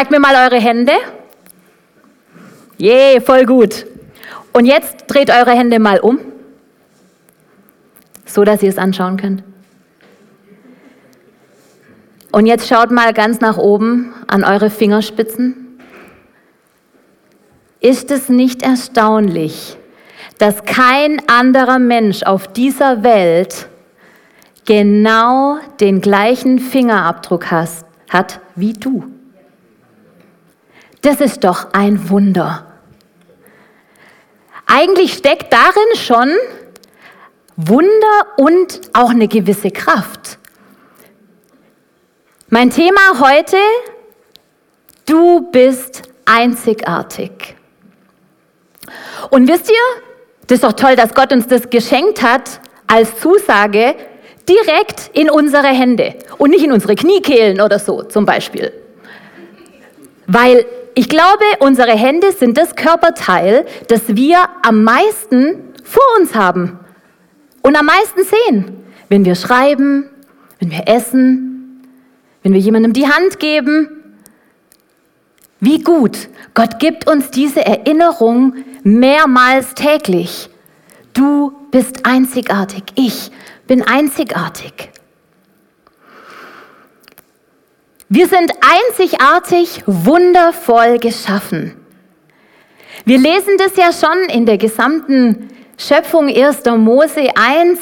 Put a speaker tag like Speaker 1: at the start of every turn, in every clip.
Speaker 1: Zeigt mir mal eure Hände. Je, yeah, voll gut. Und jetzt dreht eure Hände mal um, so dass ihr es anschauen könnt. Und jetzt schaut mal ganz nach oben an eure Fingerspitzen. Ist es nicht erstaunlich, dass kein anderer Mensch auf dieser Welt genau den gleichen Fingerabdruck hat wie du? Das ist doch ein Wunder. Eigentlich steckt darin schon Wunder und auch eine gewisse Kraft. Mein Thema heute, du bist einzigartig. Und wisst ihr, das ist doch toll, dass Gott uns das geschenkt hat als Zusage direkt in unsere Hände und nicht in unsere Kniekehlen oder so zum Beispiel. Weil ich glaube, unsere Hände sind das Körperteil, das wir am meisten vor uns haben und am meisten sehen. Wenn wir schreiben, wenn wir essen, wenn wir jemandem die Hand geben. Wie gut, Gott gibt uns diese Erinnerung mehrmals täglich. Du bist einzigartig, ich bin einzigartig. Wir sind einzigartig, wundervoll geschaffen. Wir lesen das ja schon in der gesamten Schöpfung 1. Mose 1.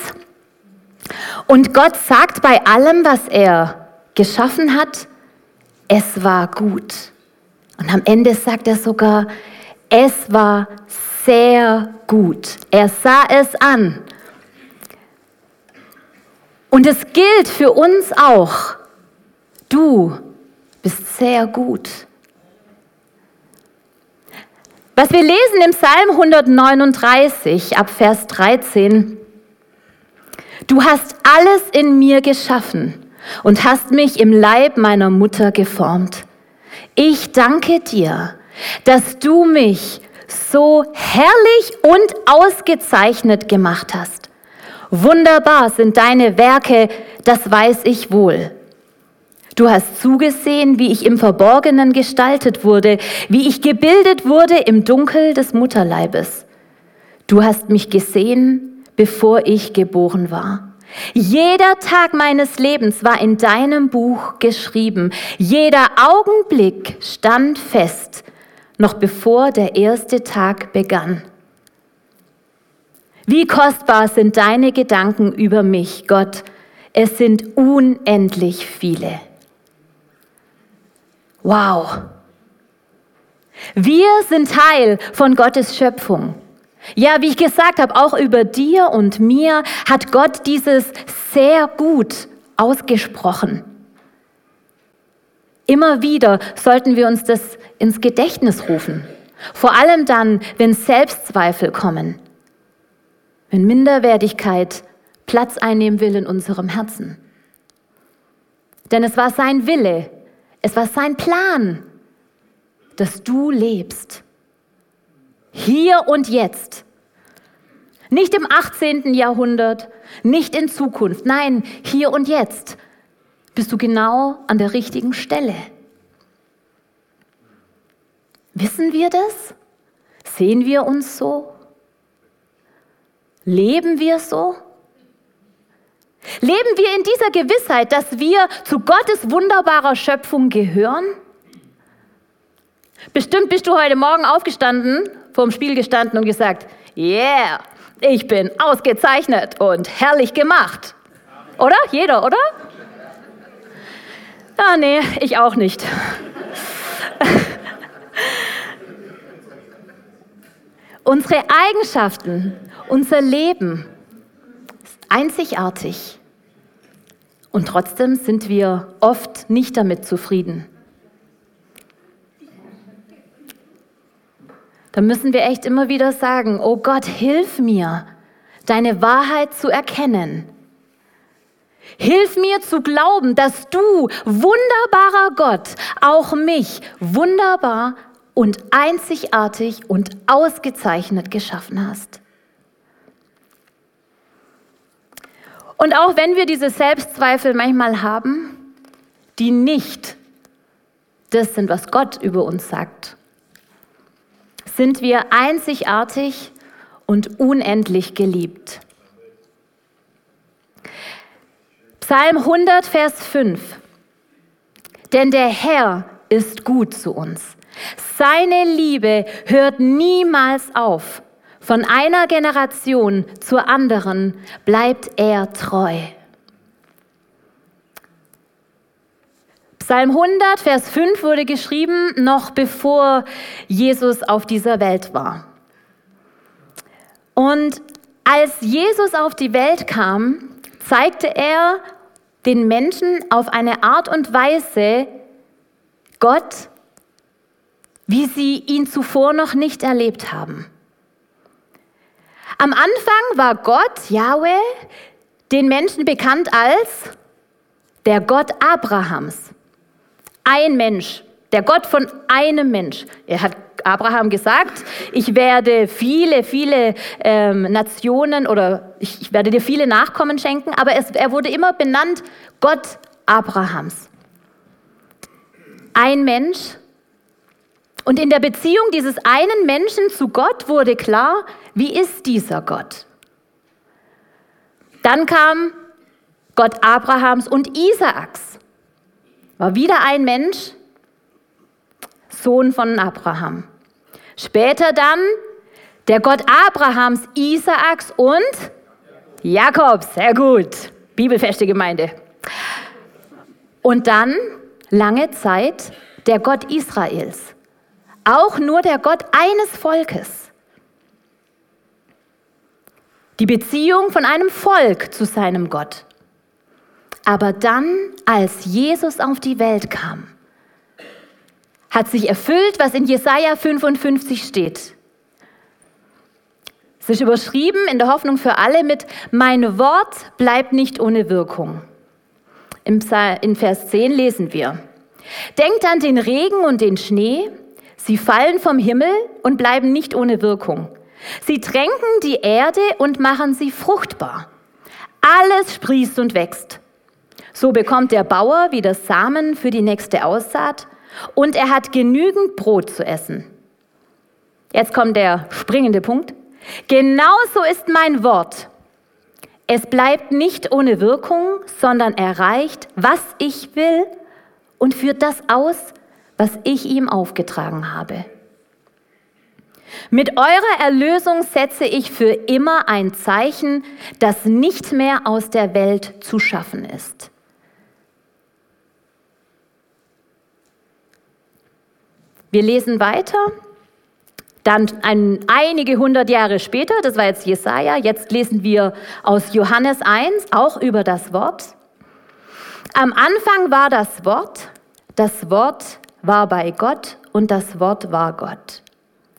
Speaker 1: Und Gott sagt bei allem, was er geschaffen hat, es war gut. Und am Ende sagt er sogar, es war sehr gut. Er sah es an. Und es gilt für uns auch. Du bist sehr gut. Was wir lesen im Psalm 139 ab Vers 13, du hast alles in mir geschaffen und hast mich im Leib meiner Mutter geformt. Ich danke dir, dass du mich so herrlich und ausgezeichnet gemacht hast. Wunderbar sind deine Werke, das weiß ich wohl. Du hast zugesehen, wie ich im Verborgenen gestaltet wurde, wie ich gebildet wurde im Dunkel des Mutterleibes. Du hast mich gesehen, bevor ich geboren war. Jeder Tag meines Lebens war in deinem Buch geschrieben. Jeder Augenblick stand fest, noch bevor der erste Tag begann. Wie kostbar sind deine Gedanken über mich, Gott. Es sind unendlich viele. Wow. Wir sind Teil von Gottes Schöpfung. Ja, wie ich gesagt habe, auch über dir und mir hat Gott dieses sehr gut ausgesprochen. Immer wieder sollten wir uns das ins Gedächtnis rufen. Vor allem dann, wenn Selbstzweifel kommen, wenn Minderwertigkeit Platz einnehmen will in unserem Herzen. Denn es war sein Wille, es war sein Plan, dass du lebst. Hier und jetzt. Nicht im 18. Jahrhundert, nicht in Zukunft. Nein, hier und jetzt bist du genau an der richtigen Stelle. Wissen wir das? Sehen wir uns so? Leben wir so? Leben wir in dieser Gewissheit, dass wir zu Gottes wunderbarer Schöpfung gehören? Bestimmt bist du heute Morgen aufgestanden, vorm Spiel gestanden und gesagt, yeah, ich bin ausgezeichnet und herrlich gemacht. Oder? Jeder, oder? Ah, nee, ich auch nicht. Unsere Eigenschaften, unser Leben ist einzigartig. Und trotzdem sind wir oft nicht damit zufrieden. Da müssen wir echt immer wieder sagen, oh Gott, hilf mir, deine Wahrheit zu erkennen. Hilf mir zu glauben, dass du, wunderbarer Gott, auch mich wunderbar und einzigartig und ausgezeichnet geschaffen hast. Und auch wenn wir diese Selbstzweifel manchmal haben, die nicht Das sind, was Gott über uns sagt. Sind wir einzigartig und unendlich geliebt. Psalm 100, Vers 5. Denn der Herr ist gut zu uns. Seine Liebe hört niemals auf. Von einer Generation zur anderen bleibt er treu. Psalm 100, Vers 5 wurde geschrieben, noch bevor Jesus auf dieser Welt war. Und als Jesus auf die Welt kam, zeigte er den Menschen auf eine Art und Weise Gott, wie sie ihn zuvor noch nicht erlebt haben. Am Anfang war Gott, Yahweh, den Menschen bekannt als der Gott Abrahams. Ein Mensch, der Gott von einem Mensch. Er hat Abraham gesagt, ich werde viele, viele ähm, Nationen oder ich, ich, werde dir viele Nachkommen schenken, aber es, er wurde immer benannt Gott Abrahams. Ein Mensch. Und in der Beziehung dieses einen Menschen zu Gott wurde klar, wie ist dieser Gott? Dann kam Gott Abrahams und Isaaks. War wieder ein Mensch, Sohn von Abraham. Später dann der Gott Abrahams, Isaaks und Jakobs. Sehr gut. Bibelfeste Gemeinde. Und dann lange Zeit der Gott Israels. Auch nur der Gott eines Volkes. Die Beziehung von einem Volk zu seinem Gott. Aber dann, als Jesus auf die Welt kam, hat sich erfüllt, was in Jesaja 55 steht. Es ist überschrieben in der Hoffnung für alle mit Mein Wort bleibt nicht ohne Wirkung. In Vers 10 lesen wir: Denkt an den Regen und den Schnee, sie fallen vom Himmel und bleiben nicht ohne Wirkung. Sie tränken die Erde und machen sie fruchtbar. Alles sprießt und wächst. So bekommt der Bauer wieder Samen für die nächste Aussaat und er hat genügend Brot zu essen. Jetzt kommt der springende Punkt. Genauso ist mein Wort. Es bleibt nicht ohne Wirkung, sondern erreicht, was ich will und führt das aus, was ich ihm aufgetragen habe. Mit eurer Erlösung setze ich für immer ein Zeichen, das nicht mehr aus der Welt zu schaffen ist. Wir lesen weiter. Dann ein, einige hundert Jahre später, das war jetzt Jesaja, jetzt lesen wir aus Johannes 1 auch über das Wort. Am Anfang war das Wort, das Wort war bei Gott und das Wort war Gott.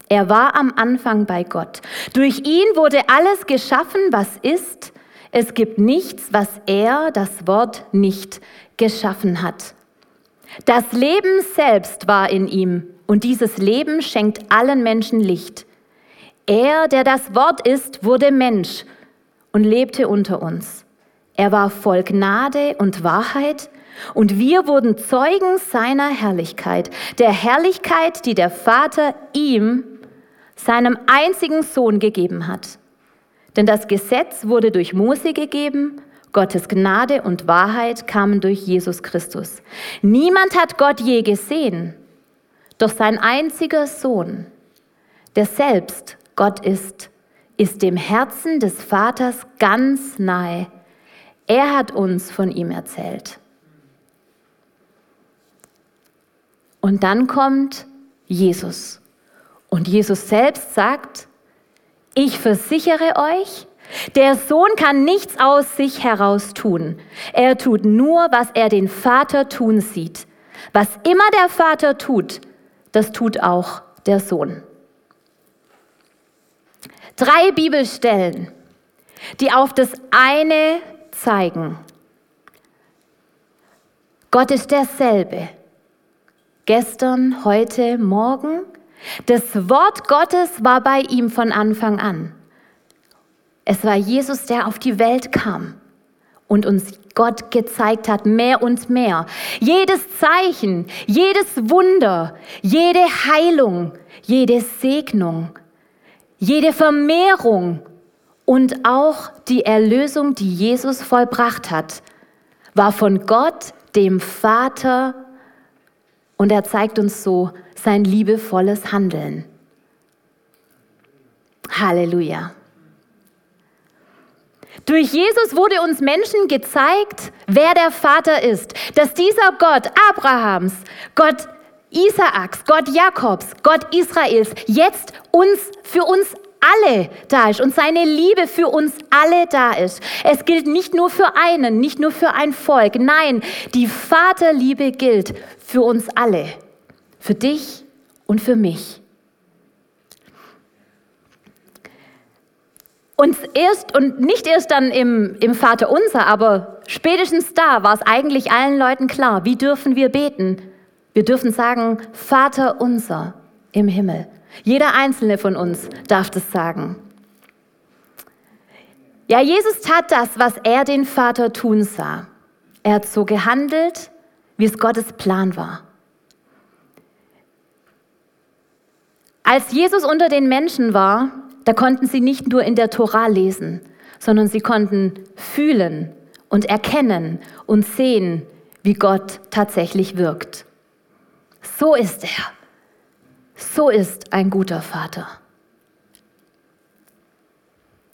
Speaker 1: Er war am Anfang bei Gott. Durch ihn wurde alles geschaffen, was ist. Es gibt nichts, was er, das Wort, nicht geschaffen hat. Das Leben selbst war in ihm und dieses Leben schenkt allen Menschen Licht. Er, der das Wort ist, wurde Mensch und lebte unter uns. Er war voll Gnade und Wahrheit und wir wurden Zeugen seiner Herrlichkeit, der Herrlichkeit, die der Vater ihm, seinem einzigen Sohn, gegeben hat. Denn das Gesetz wurde durch Mose gegeben, Gottes Gnade und Wahrheit kamen durch Jesus Christus. Niemand hat Gott je gesehen. Doch sein einziger Sohn, der selbst Gott ist, ist dem Herzen des Vaters ganz nahe. Er hat uns von ihm erzählt. Und dann kommt Jesus. Und Jesus selbst sagt, ich versichere euch, der Sohn kann nichts aus sich heraus tun. Er tut nur, was er den Vater tun sieht. Was immer der Vater tut, das tut auch der Sohn. Drei Bibelstellen, die auf das eine zeigen. Gott ist derselbe. Gestern, heute, morgen. Das Wort Gottes war bei ihm von Anfang an. Es war Jesus, der auf die Welt kam und uns Gott gezeigt hat, mehr und mehr. Jedes Zeichen, jedes Wunder, jede Heilung, jede Segnung, jede Vermehrung und auch die Erlösung, die Jesus vollbracht hat, war von Gott, dem Vater, und er zeigt uns so sein liebevolles Handeln. Halleluja. Durch Jesus wurde uns Menschen gezeigt, wer der Vater ist. Dass dieser Gott Abrahams, Gott Isaaks, Gott Jakobs, Gott Israels jetzt uns für uns alle da ist und seine Liebe für uns alle da ist. Es gilt nicht nur für einen, nicht nur für ein Volk. Nein, die Vaterliebe gilt für uns alle. Für dich und für mich. Und erst und nicht erst dann im, im Vater unser, aber spätestens da war es eigentlich allen Leuten klar, wie dürfen wir beten? Wir dürfen sagen, Vater unser im Himmel. Jeder einzelne von uns darf das sagen. Ja, Jesus tat das, was er den Vater tun sah. Er hat so gehandelt, wie es Gottes Plan war. Als Jesus unter den Menschen war, da konnten sie nicht nur in der Tora lesen, sondern sie konnten fühlen und erkennen und sehen, wie Gott tatsächlich wirkt. So ist er. So ist ein guter Vater.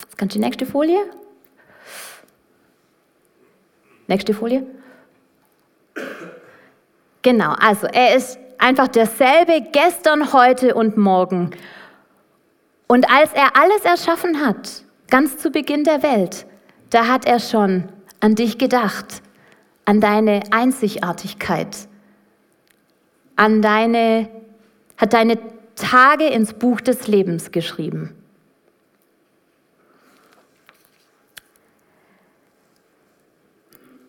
Speaker 1: Jetzt kommt die nächste Folie. Nächste Folie. Genau, also er ist einfach derselbe gestern, heute und morgen. Und als er alles erschaffen hat, ganz zu Beginn der Welt, da hat er schon an dich gedacht, an deine Einzigartigkeit, an deine, hat deine Tage ins Buch des Lebens geschrieben.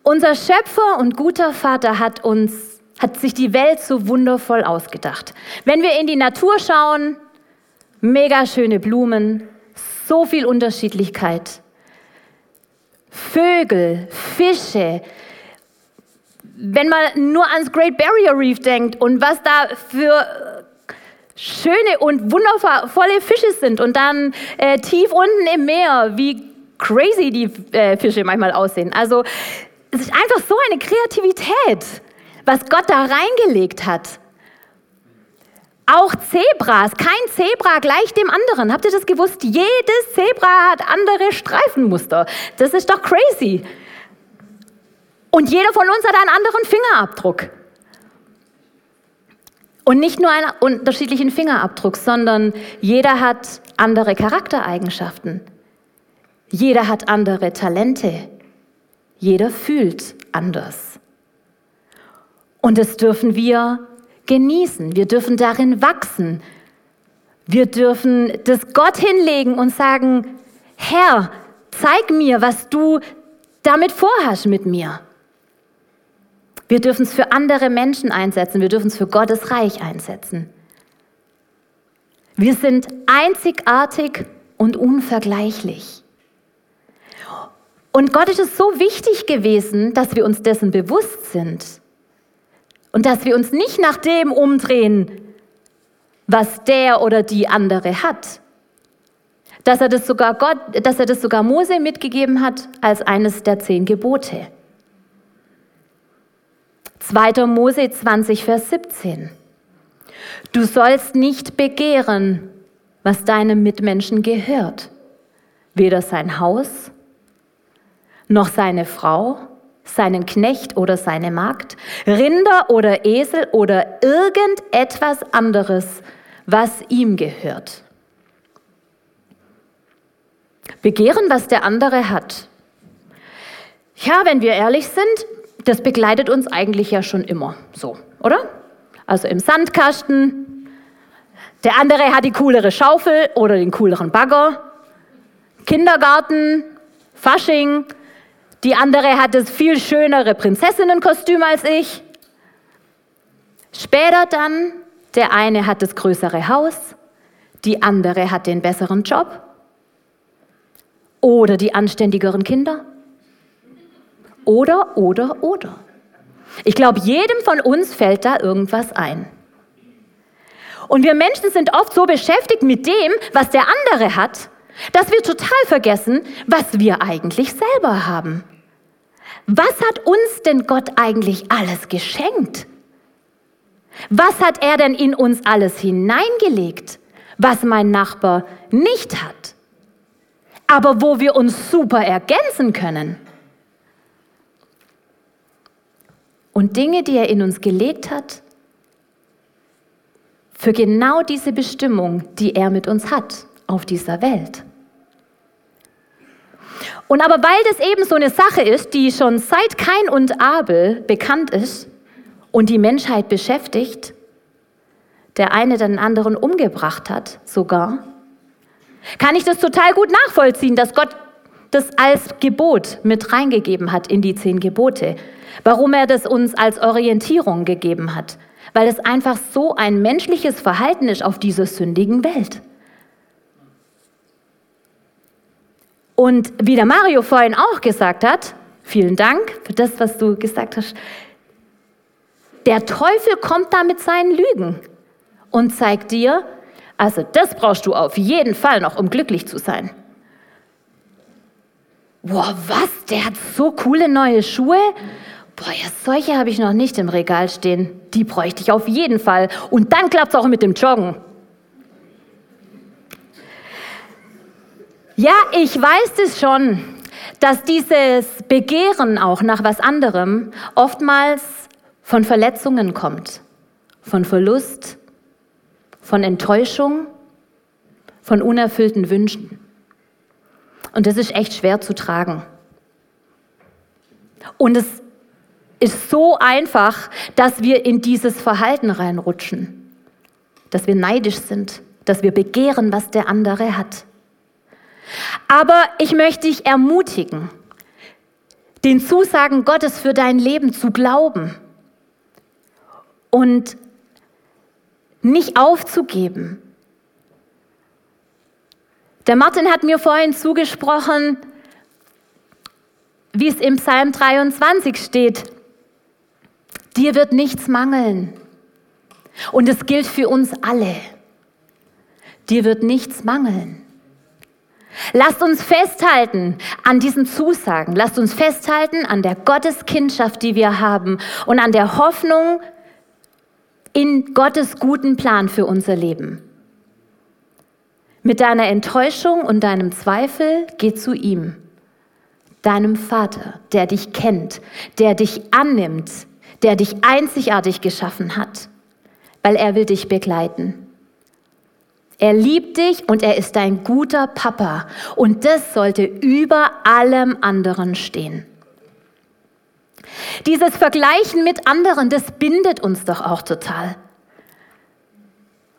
Speaker 1: Unser Schöpfer und guter Vater hat uns, hat sich die Welt so wundervoll ausgedacht. Wenn wir in die Natur schauen, mega schöne Blumen, so viel Unterschiedlichkeit. Vögel, Fische. Wenn man nur ans Great Barrier Reef denkt und was da für schöne und wundervolle Fische sind und dann äh, tief unten im Meer, wie crazy die äh, Fische manchmal aussehen. Also es ist einfach so eine Kreativität, was Gott da reingelegt hat. Auch Zebras, kein Zebra gleich dem anderen. Habt ihr das gewusst? Jedes Zebra hat andere Streifenmuster. Das ist doch crazy. Und jeder von uns hat einen anderen Fingerabdruck. Und nicht nur einen unterschiedlichen Fingerabdruck, sondern jeder hat andere Charaktereigenschaften. Jeder hat andere Talente. Jeder fühlt anders. Und das dürfen wir genießen. Wir dürfen darin wachsen. Wir dürfen das Gott hinlegen und sagen, Herr, zeig mir, was du damit vorhast mit mir. Wir dürfen es für andere Menschen einsetzen. Wir dürfen es für Gottes Reich einsetzen. Wir sind einzigartig und unvergleichlich. Und Gott ist es so wichtig gewesen, dass wir uns dessen bewusst sind. Und dass wir uns nicht nach dem umdrehen, was der oder die andere hat. Dass er das sogar Gott, dass er das sogar Mose mitgegeben hat als eines der zehn Gebote. 2. Mose 20, Vers 17. Du sollst nicht begehren, was deinem Mitmenschen gehört, weder sein Haus, noch seine Frau, seinen Knecht oder seine Magd, Rinder oder Esel oder irgendetwas anderes, was ihm gehört. Begehren, was der andere hat. Ja, wenn wir ehrlich sind, das begleitet uns eigentlich ja schon immer so, oder? Also im Sandkasten, der andere hat die coolere Schaufel oder den cooleren Bagger, Kindergarten, Fasching, die andere hat das viel schönere Prinzessinnenkostüm als ich. Später dann, der eine hat das größere Haus, die andere hat den besseren Job oder die anständigeren Kinder oder, oder, oder. Ich glaube, jedem von uns fällt da irgendwas ein. Und wir Menschen sind oft so beschäftigt mit dem, was der andere hat, dass wir total vergessen, was wir eigentlich selber haben. Was hat uns denn Gott eigentlich alles geschenkt? Was hat er denn in uns alles hineingelegt, was mein Nachbar nicht hat? Aber wo wir uns super ergänzen können. Und Dinge, die er in uns gelegt hat, für genau diese Bestimmung, die er mit uns hat auf dieser Welt. Und aber weil das eben so eine Sache ist, die schon seit Kain und Abel bekannt ist und die Menschheit beschäftigt, der eine den anderen umgebracht hat sogar, kann ich das total gut nachvollziehen, dass Gott das als Gebot mit reingegeben hat in die zehn Gebote. Warum er das uns als Orientierung gegeben hat. Weil es einfach so ein menschliches Verhalten ist auf dieser sündigen Welt. Und wie der Mario vorhin auch gesagt hat, vielen Dank für das, was du gesagt hast, der Teufel kommt da mit seinen Lügen und zeigt dir, also das brauchst du auf jeden Fall noch, um glücklich zu sein. Boah, was? Der hat so coole neue Schuhe? Boah, ja, solche habe ich noch nicht im Regal stehen. Die bräuchte ich auf jeden Fall. Und dann klappt es auch mit dem Joggen. Ja, ich weiß es schon, dass dieses Begehren auch nach was anderem oftmals von Verletzungen kommt, von Verlust, von Enttäuschung, von unerfüllten Wünschen. Und das ist echt schwer zu tragen. Und es ist so einfach, dass wir in dieses Verhalten reinrutschen, dass wir neidisch sind, dass wir begehren, was der andere hat. Aber ich möchte dich ermutigen, den Zusagen Gottes für dein Leben zu glauben und nicht aufzugeben. Der Martin hat mir vorhin zugesprochen, wie es im Psalm 23 steht, dir wird nichts mangeln. Und es gilt für uns alle. Dir wird nichts mangeln. Lasst uns festhalten an diesen Zusagen. Lasst uns festhalten an der Gotteskindschaft, die wir haben und an der Hoffnung in Gottes guten Plan für unser Leben. Mit deiner Enttäuschung und deinem Zweifel geh zu ihm, deinem Vater, der dich kennt, der dich annimmt, der dich einzigartig geschaffen hat, weil er will dich begleiten. Er liebt dich und er ist dein guter Papa. Und das sollte über allem anderen stehen. Dieses Vergleichen mit anderen, das bindet uns doch auch total.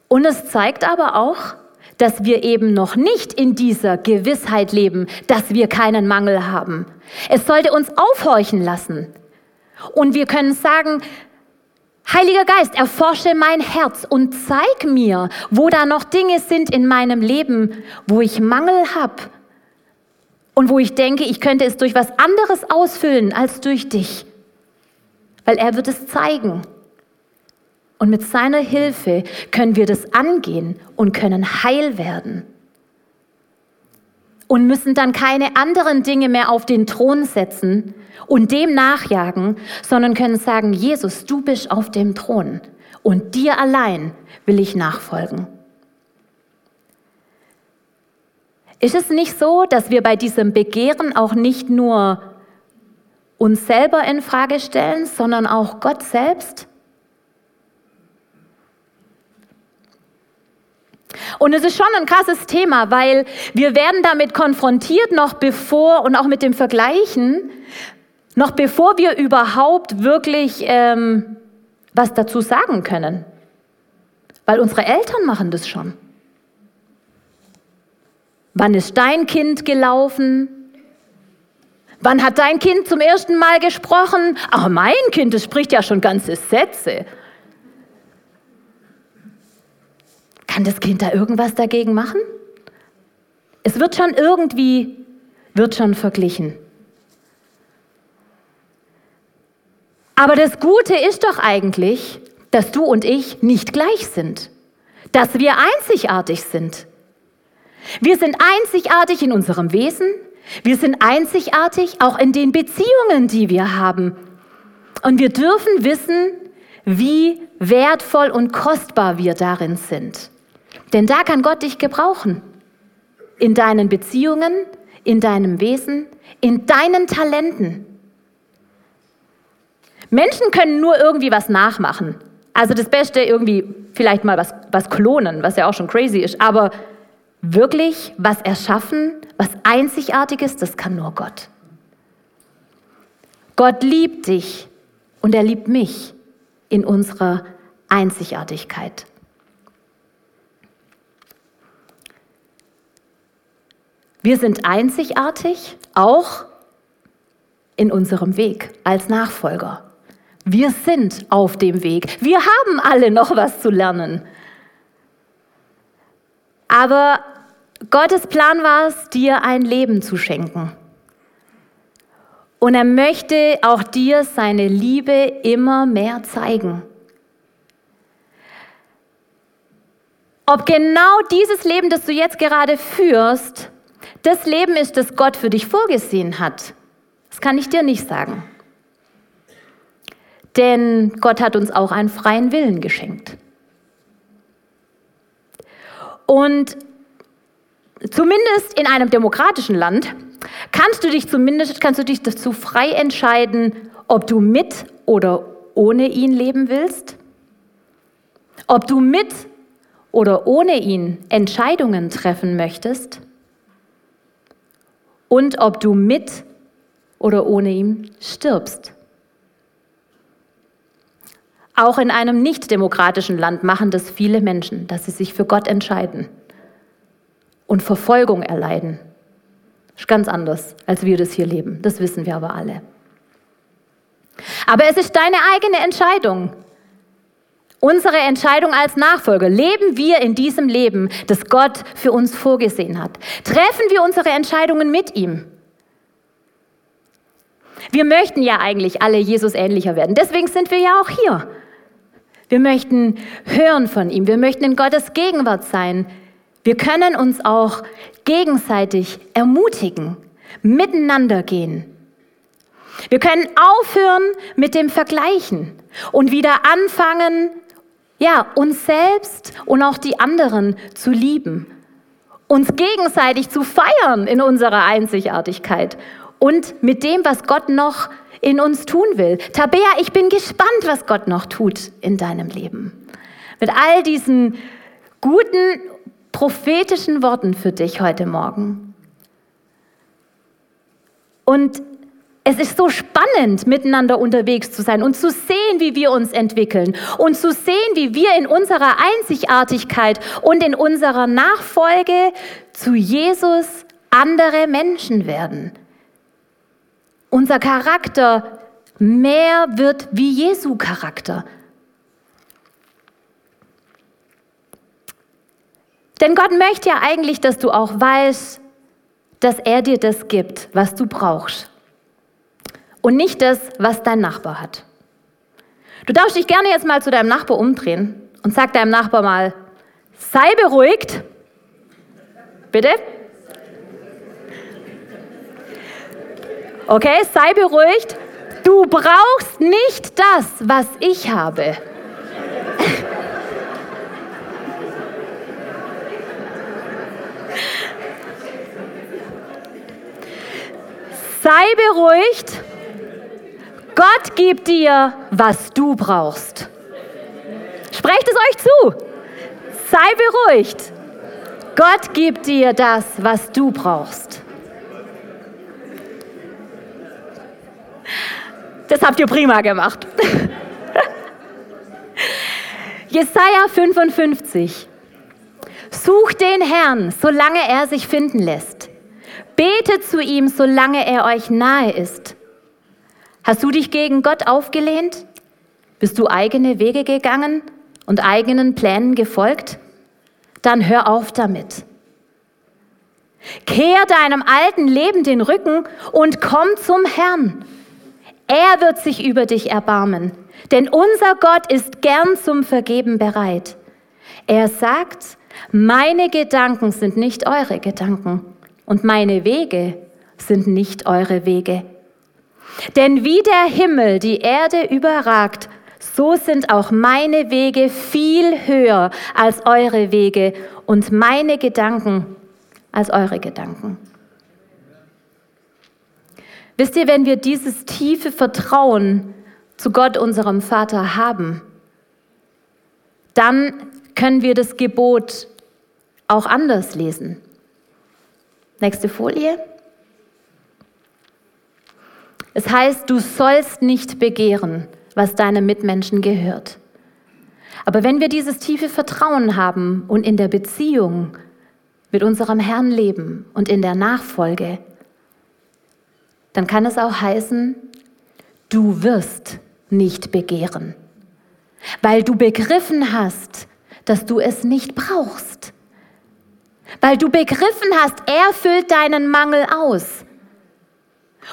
Speaker 1: Und es zeigt aber auch, dass wir eben noch nicht in dieser Gewissheit leben, dass wir keinen Mangel haben. Es sollte uns aufhorchen lassen. Und wir können sagen, Heiliger Geist, erforsche mein Herz und zeig mir, wo da noch Dinge sind in meinem Leben, wo ich Mangel habe und wo ich denke, ich könnte es durch was anderes ausfüllen als durch dich. Weil er wird es zeigen. Und mit seiner Hilfe können wir das angehen und können heil werden. Und müssen dann keine anderen Dinge mehr auf den Thron setzen, und dem nachjagen, sondern können sagen, Jesus, du bist auf dem Thron und dir allein will ich nachfolgen. Ist es nicht so, dass wir bei diesem Begehren auch nicht nur uns selber in Frage stellen, sondern auch Gott selbst? Und es ist schon ein krasses Thema, weil wir werden damit konfrontiert, noch bevor und auch mit dem Vergleichen, noch bevor wir überhaupt wirklich ähm, was dazu sagen können. Weil unsere Eltern machen das schon. Wann ist dein Kind gelaufen? Wann hat dein Kind zum ersten Mal gesprochen? Ach, mein Kind, das spricht ja schon ganze Sätze. Kann das Kind da irgendwas dagegen machen? Es wird schon irgendwie, wird schon verglichen. Aber das Gute ist doch eigentlich, dass du und ich nicht gleich sind, dass wir einzigartig sind. Wir sind einzigartig in unserem Wesen, wir sind einzigartig auch in den Beziehungen, die wir haben. Und wir dürfen wissen, wie wertvoll und kostbar wir darin sind. Denn da kann Gott dich gebrauchen. In deinen Beziehungen, in deinem Wesen, in deinen Talenten. Menschen können nur irgendwie was nachmachen. Also das Beste irgendwie vielleicht mal was, was klonen, was ja auch schon crazy ist. Aber wirklich was erschaffen, was Einzigartiges, das kann nur Gott. Gott liebt dich und er liebt mich in unserer Einzigartigkeit. Wir sind einzigartig auch in unserem Weg als Nachfolger. Wir sind auf dem Weg. Wir haben alle noch was zu lernen. Aber Gottes Plan war es, dir ein Leben zu schenken. Und er möchte auch dir seine Liebe immer mehr zeigen. Ob genau dieses Leben, das du jetzt gerade führst, das Leben ist, das Gott für dich vorgesehen hat, das kann ich dir nicht sagen. Denn Gott hat uns auch einen freien Willen geschenkt. Und zumindest in einem demokratischen Land kannst du dich zumindest kannst du dich dazu frei entscheiden, ob du mit oder ohne ihn leben willst, ob du mit oder ohne ihn Entscheidungen treffen möchtest und ob du mit oder ohne ihn stirbst. Auch in einem nicht demokratischen Land machen das viele Menschen, dass sie sich für Gott entscheiden und Verfolgung erleiden. Ist ganz anders, als wir das hier leben. Das wissen wir aber alle. Aber es ist deine eigene Entscheidung. Unsere Entscheidung als Nachfolger. Leben wir in diesem Leben, das Gott für uns vorgesehen hat? Treffen wir unsere Entscheidungen mit ihm? Wir möchten ja eigentlich alle Jesus ähnlicher werden. Deswegen sind wir ja auch hier. Wir möchten hören von ihm. Wir möchten in Gottes Gegenwart sein. Wir können uns auch gegenseitig ermutigen, miteinander gehen. Wir können aufhören mit dem Vergleichen und wieder anfangen, ja, uns selbst und auch die anderen zu lieben, uns gegenseitig zu feiern in unserer Einzigartigkeit und mit dem, was Gott noch in uns tun will. Tabea, ich bin gespannt, was Gott noch tut in deinem Leben. Mit all diesen guten prophetischen Worten für dich heute Morgen. Und es ist so spannend, miteinander unterwegs zu sein und zu sehen, wie wir uns entwickeln und zu sehen, wie wir in unserer Einzigartigkeit und in unserer Nachfolge zu Jesus andere Menschen werden. Unser Charakter mehr wird wie Jesu Charakter. Denn Gott möchte ja eigentlich, dass du auch weißt, dass er dir das gibt, was du brauchst und nicht das, was dein Nachbar hat. Du darfst dich gerne jetzt mal zu deinem Nachbar umdrehen und sag deinem Nachbar mal, sei beruhigt. Bitte? Okay, sei beruhigt. Du brauchst nicht das, was ich habe. sei beruhigt. Gott gibt dir, was du brauchst. Sprecht es euch zu. Sei beruhigt. Gott gibt dir das, was du brauchst. Das habt ihr prima gemacht. Jesaja 55. Sucht den Herrn, solange er sich finden lässt. Betet zu ihm, solange er euch nahe ist. Hast du dich gegen Gott aufgelehnt? Bist du eigene Wege gegangen und eigenen Plänen gefolgt? Dann hör auf damit. Kehr deinem alten Leben den Rücken und komm zum Herrn. Er wird sich über dich erbarmen, denn unser Gott ist gern zum Vergeben bereit. Er sagt, meine Gedanken sind nicht eure Gedanken und meine Wege sind nicht eure Wege. Denn wie der Himmel die Erde überragt, so sind auch meine Wege viel höher als eure Wege und meine Gedanken als eure Gedanken. Wisst ihr, wenn wir dieses tiefe Vertrauen zu Gott, unserem Vater, haben, dann können wir das Gebot auch anders lesen. Nächste Folie. Es heißt, du sollst nicht begehren, was deinem Mitmenschen gehört. Aber wenn wir dieses tiefe Vertrauen haben und in der Beziehung mit unserem Herrn leben und in der Nachfolge, dann kann es auch heißen, du wirst nicht begehren, weil du begriffen hast, dass du es nicht brauchst, weil du begriffen hast, er füllt deinen Mangel aus.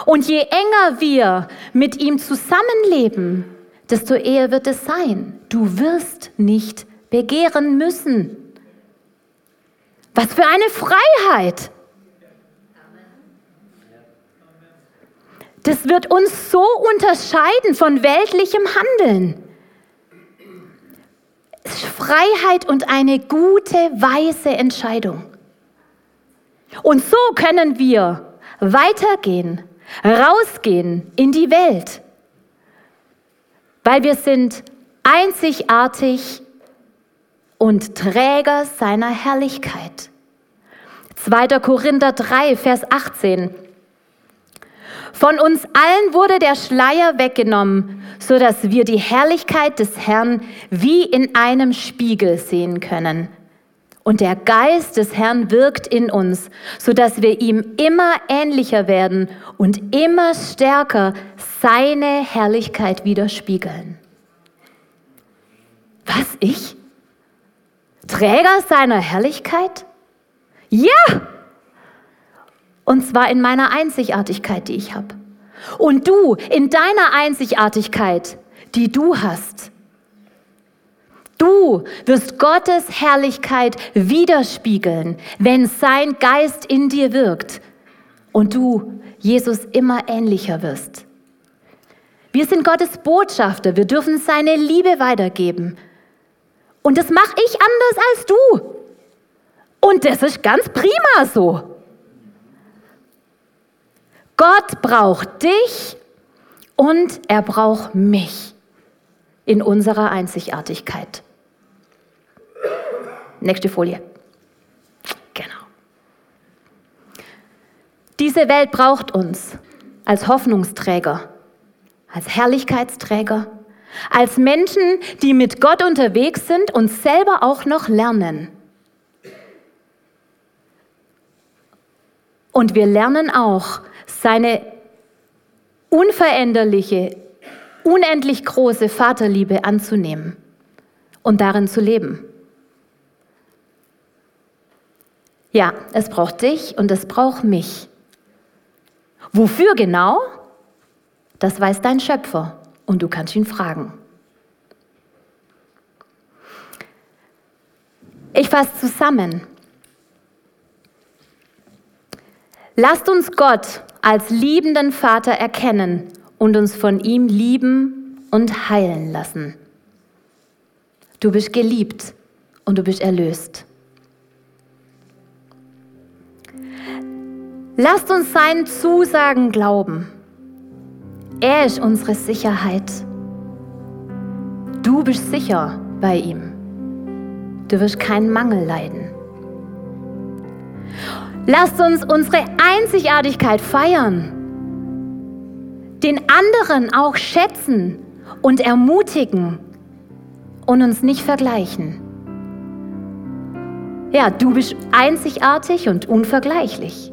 Speaker 1: Und je enger wir mit ihm zusammenleben, desto eher wird es sein. Du wirst nicht begehren müssen. Was für eine Freiheit! Das wird uns so unterscheiden von weltlichem Handeln. Freiheit und eine gute, weise Entscheidung. Und so können wir weitergehen, rausgehen in die Welt, weil wir sind einzigartig und Träger seiner Herrlichkeit. 2. Korinther 3, Vers 18. Von uns allen wurde der Schleier weggenommen, so dass wir die Herrlichkeit des Herrn wie in einem Spiegel sehen können. Und der Geist des Herrn wirkt in uns, so dass wir ihm immer ähnlicher werden und immer stärker seine Herrlichkeit widerspiegeln. Was ich? Träger seiner Herrlichkeit? Ja! Und zwar in meiner Einzigartigkeit, die ich habe. Und du in deiner Einzigartigkeit, die du hast. Du wirst Gottes Herrlichkeit widerspiegeln, wenn sein Geist in dir wirkt und du Jesus immer ähnlicher wirst. Wir sind Gottes Botschafter, wir dürfen seine Liebe weitergeben. Und das mache ich anders als du. Und das ist ganz prima so. Gott braucht dich und er braucht mich in unserer Einzigartigkeit. Nächste Folie. Genau. Diese Welt braucht uns als Hoffnungsträger, als Herrlichkeitsträger, als Menschen, die mit Gott unterwegs sind und selber auch noch lernen. Und wir lernen auch, seine unveränderliche, unendlich große Vaterliebe anzunehmen und darin zu leben. Ja, es braucht dich und es braucht mich. Wofür genau? Das weiß dein Schöpfer und du kannst ihn fragen. Ich fasse zusammen. Lasst uns Gott als liebenden Vater erkennen und uns von ihm lieben und heilen lassen. Du bist geliebt und du bist erlöst. Lasst uns seinen Zusagen glauben. Er ist unsere Sicherheit. Du bist sicher bei ihm. Du wirst keinen Mangel leiden. Lasst uns unsere Einzigartigkeit feiern, den anderen auch schätzen und ermutigen und uns nicht vergleichen. Ja, du bist einzigartig und unvergleichlich.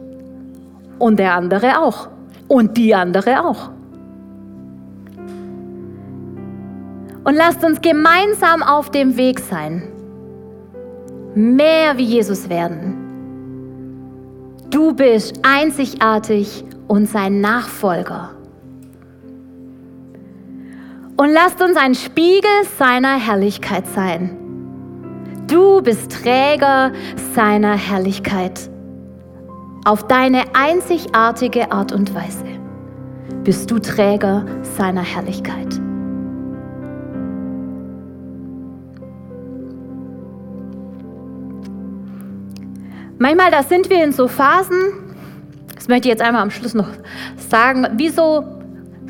Speaker 1: Und der andere auch. Und die andere auch. Und lasst uns gemeinsam auf dem Weg sein, mehr wie Jesus werden Du bist einzigartig und sein Nachfolger. und lasst uns ein Spiegel seiner Herrlichkeit sein. Du bist Träger seiner Herrlichkeit. Auf deine einzigartige Art und Weise bist du Träger seiner Herrlichkeit. Manchmal, da sind wir in so Phasen, das möchte ich jetzt einmal am Schluss noch sagen, wie so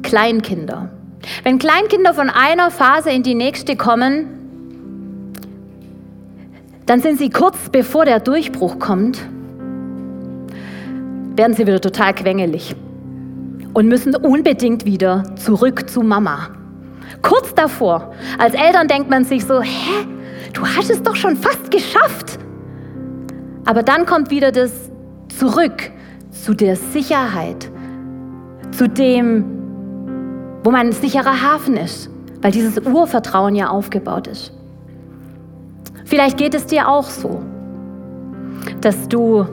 Speaker 1: Kleinkinder. Wenn Kleinkinder von einer Phase in die nächste kommen, dann sind sie kurz bevor der Durchbruch kommt, werden sie wieder total quengelig und müssen unbedingt wieder zurück zu Mama. Kurz davor, als Eltern denkt man sich so, hä, du hast es doch schon fast geschafft. Aber dann kommt wieder das zurück zu der Sicherheit, zu dem, wo mein sicherer Hafen ist, weil dieses Urvertrauen ja aufgebaut ist. Vielleicht geht es dir auch so, dass du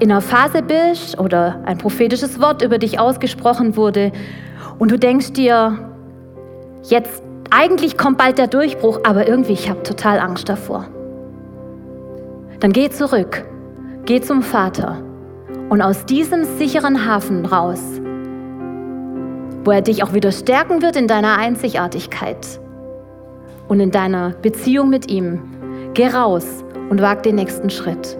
Speaker 1: in einer Phase bist oder ein prophetisches Wort über dich ausgesprochen wurde und du denkst dir, jetzt eigentlich kommt bald der Durchbruch, aber irgendwie ich habe total Angst davor. Dann geh zurück, geh zum Vater und aus diesem sicheren Hafen raus, wo er dich auch wieder stärken wird in deiner Einzigartigkeit und in deiner Beziehung mit ihm, geh raus und wag den nächsten Schritt.